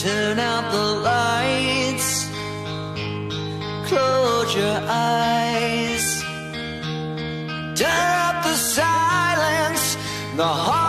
Turn out the lights. Close your eyes. Turn up the silence. The heart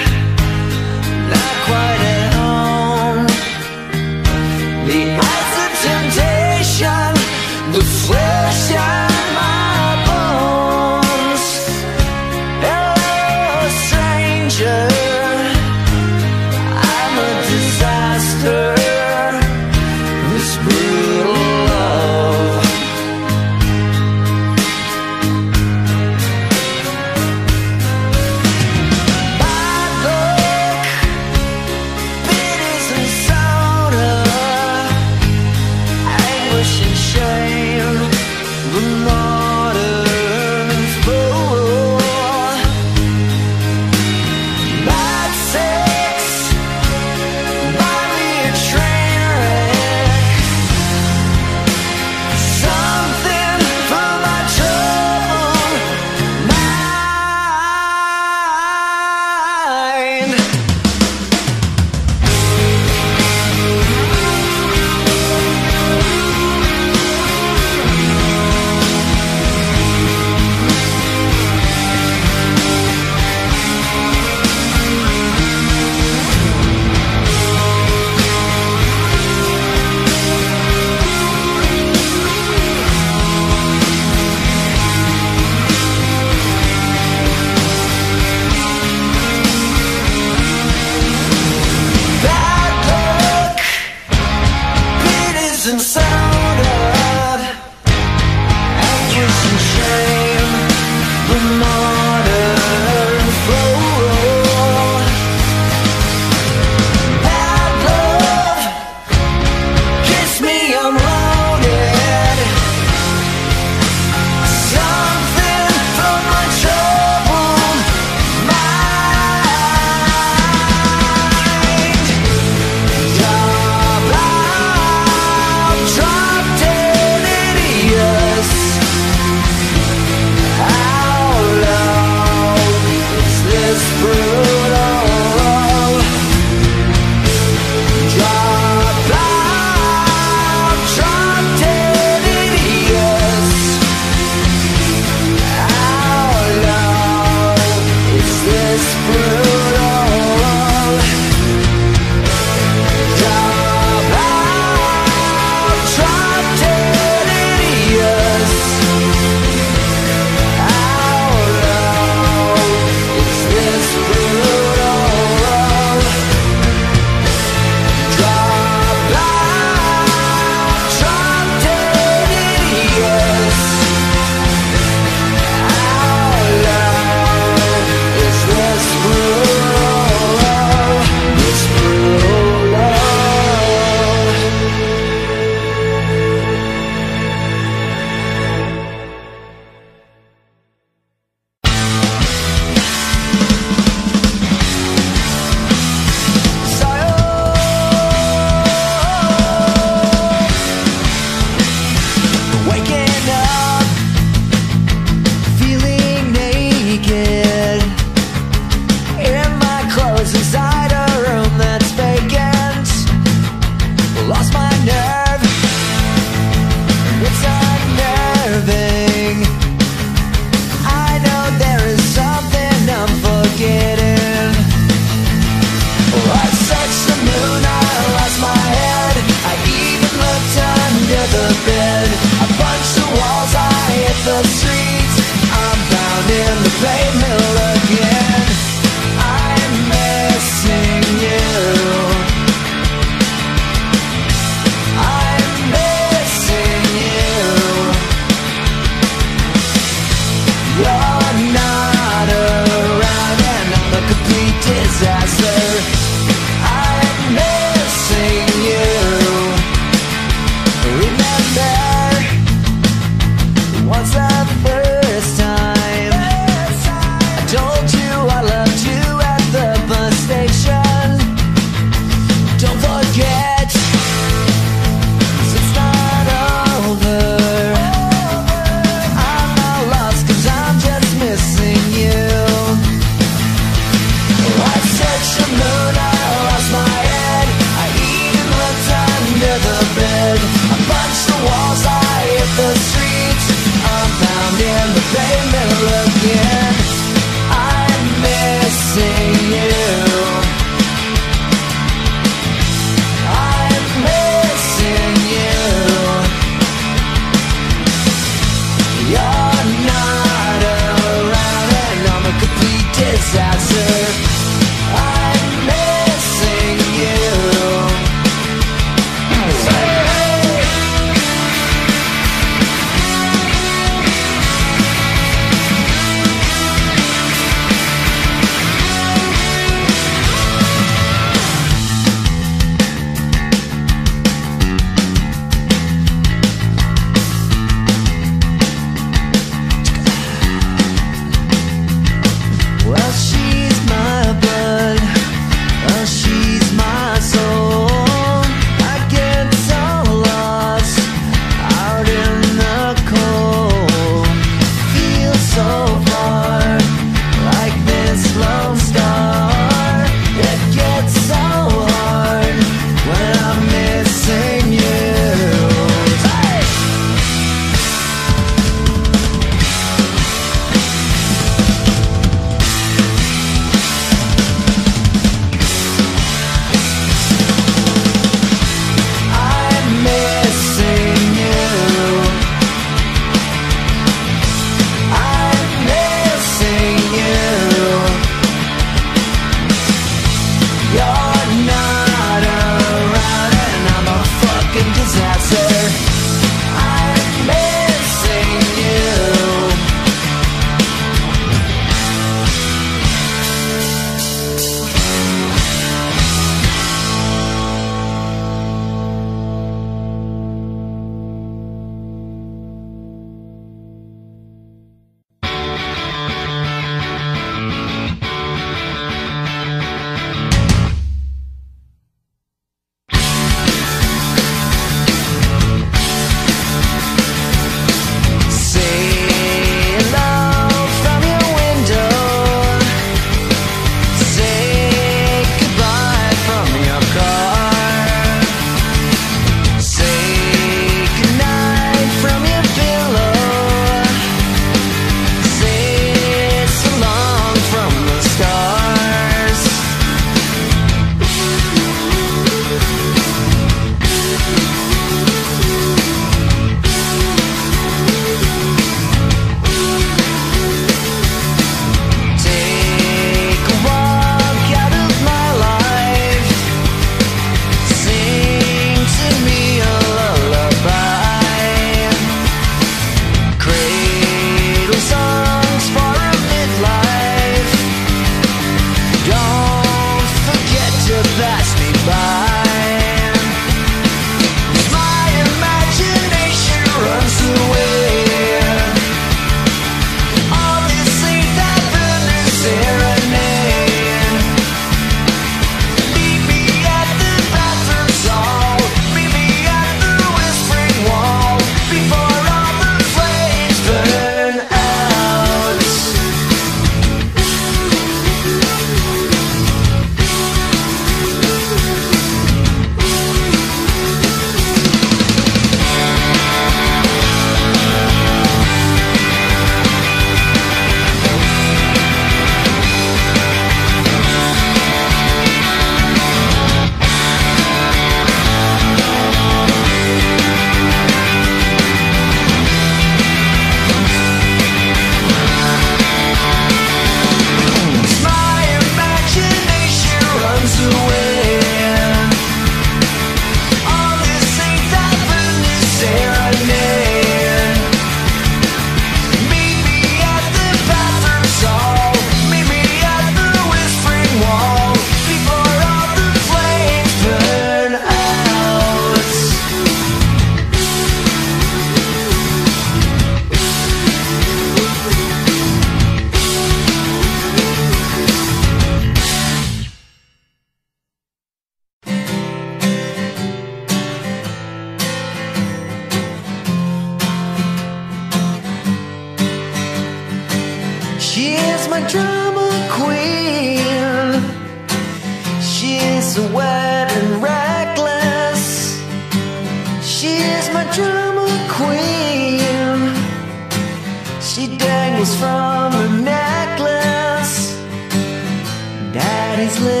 body's lit.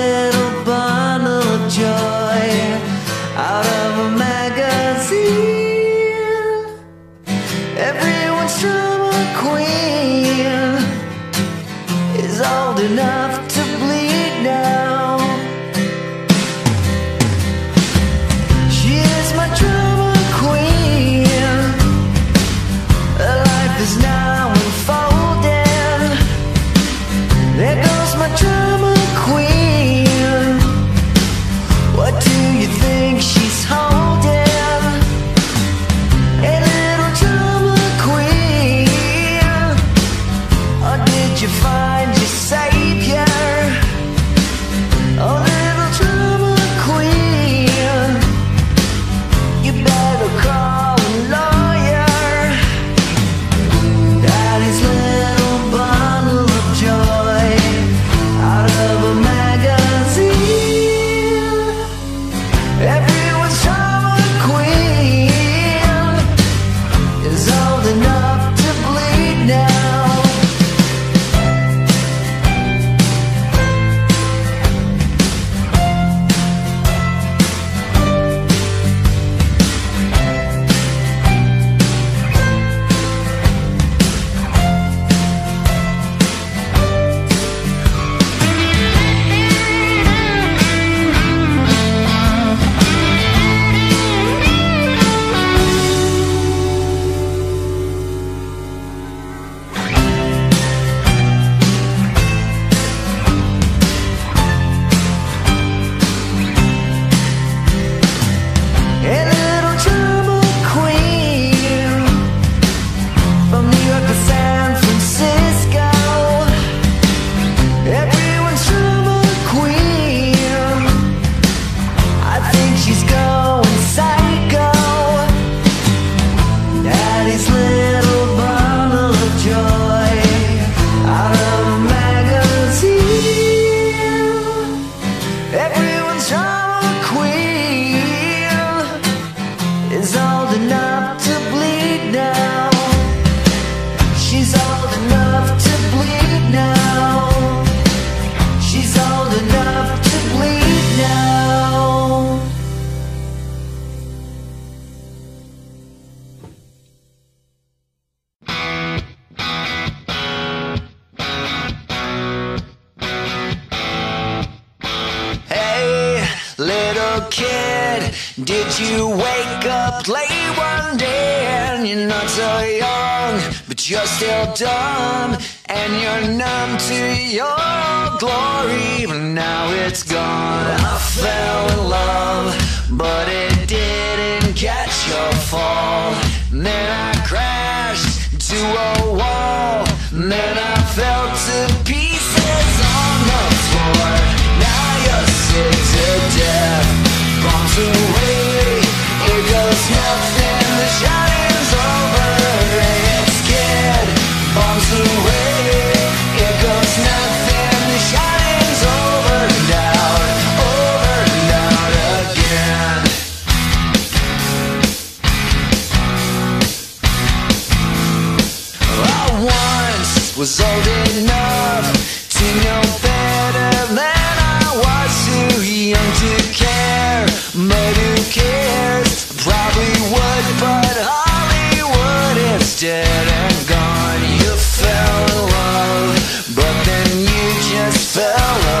young, but you're still dumb, and you're numb to your glory. But now it's gone. I fell in love, but it didn't catch your fall. Then I crashed to a wall, then I fell to pieces on the floor. Now you're sick to death, bombs away. It goes nothing. The shadow. was old enough to know better than I was too young to care. But who cares? I probably would, but Hollywood is dead and gone. You fell in love, but then you just fell off.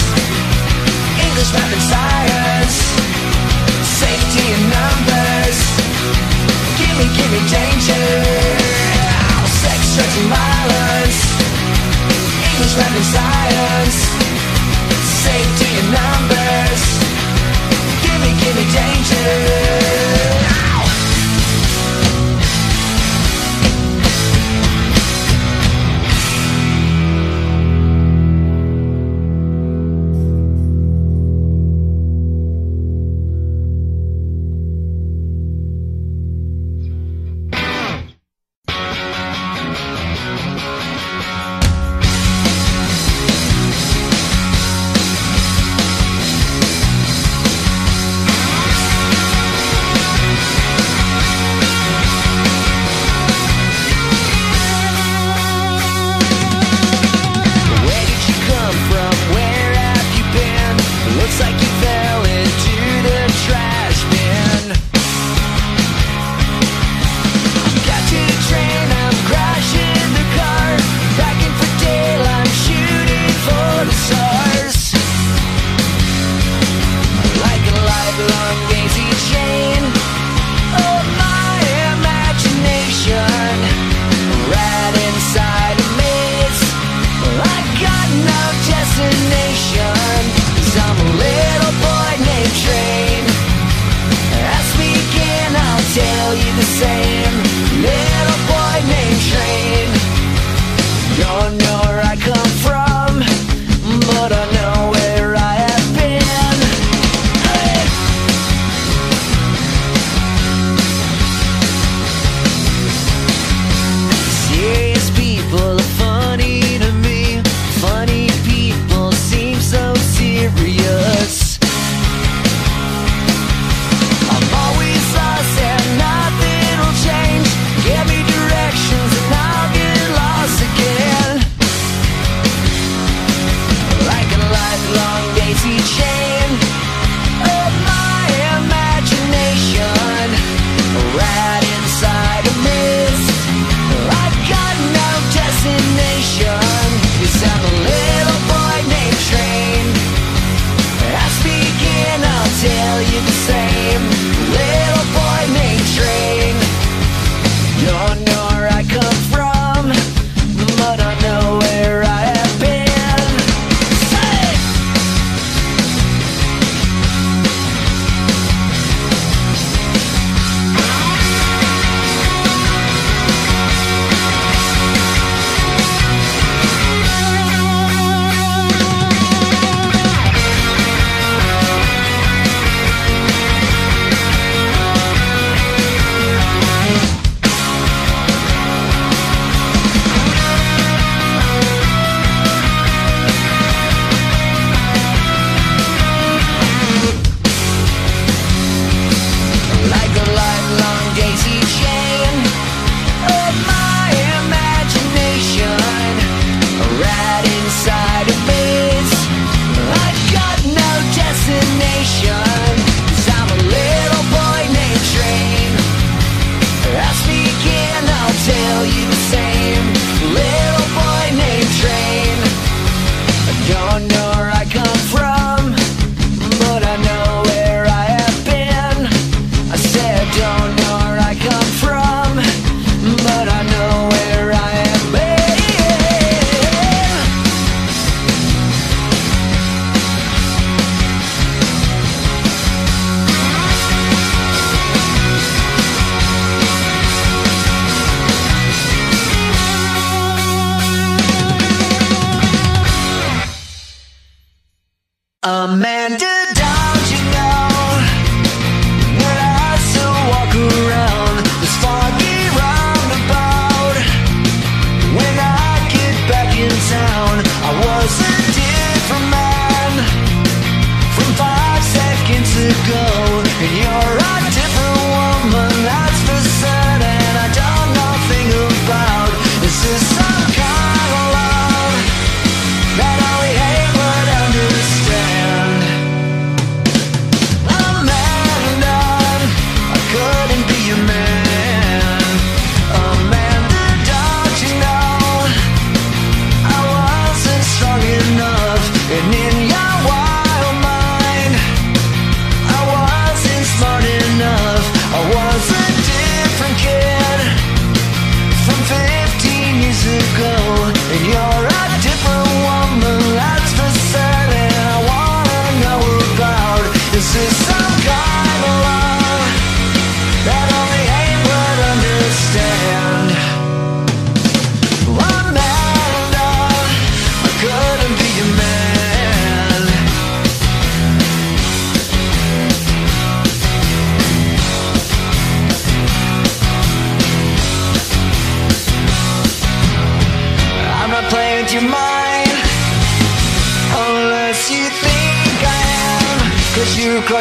danger Sex, drugs and violence numbers. Gimme, gimme danger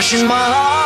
crushing my heart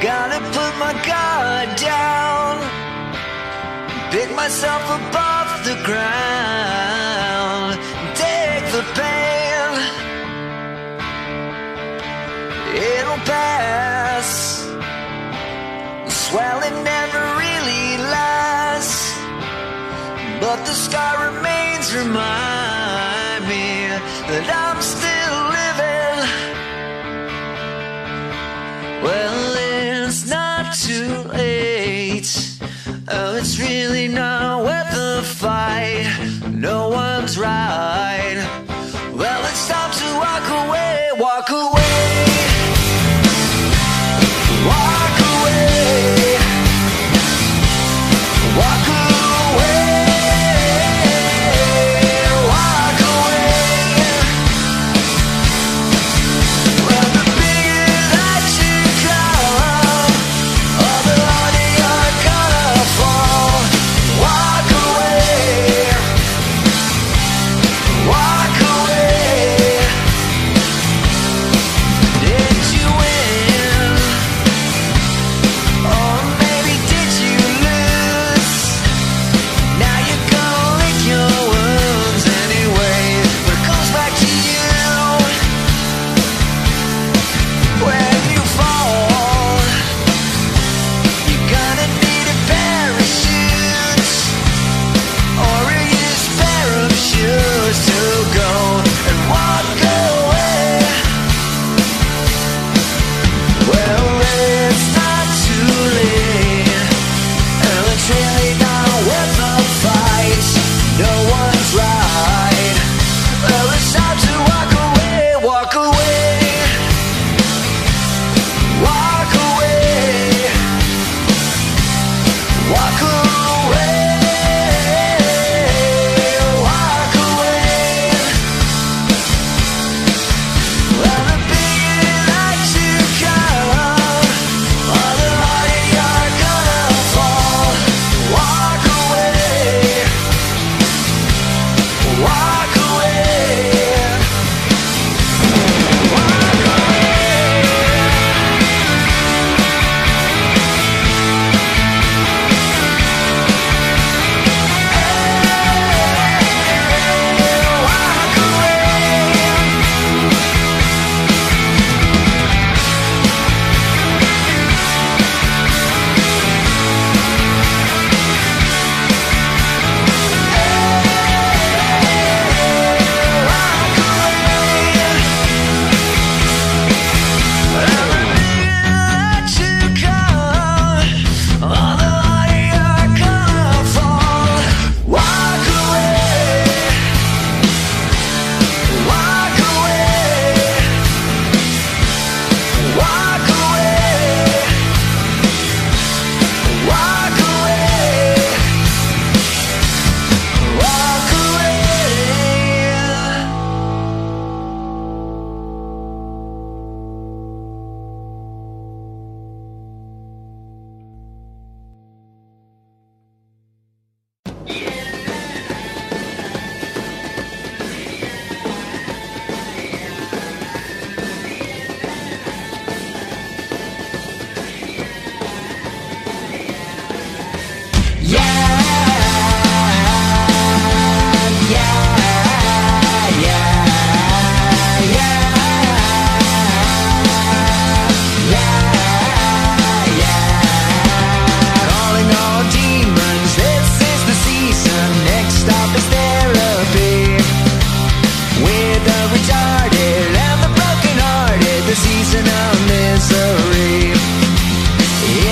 I gotta put my guard down, pick myself above the ground, take the pain. It'll pass. The swelling never really lasts, but the scar remains. Remind me that I'm Oh, it's really not worth the fight. No one's right. Well, it's time to walk away, walk away.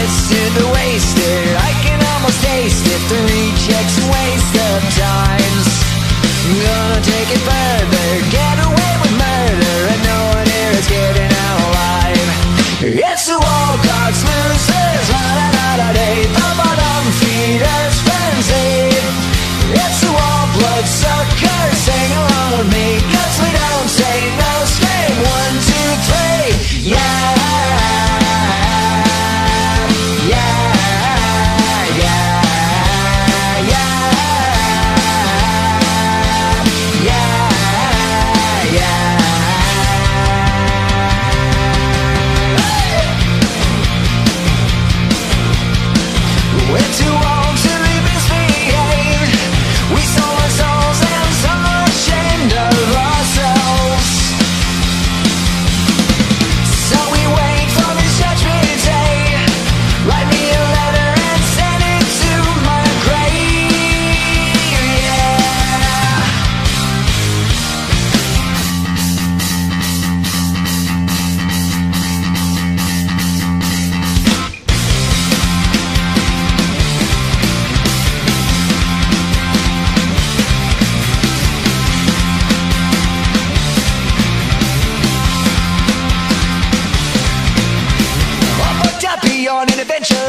to the wasted. I can almost taste it. The rejects. on an adventure.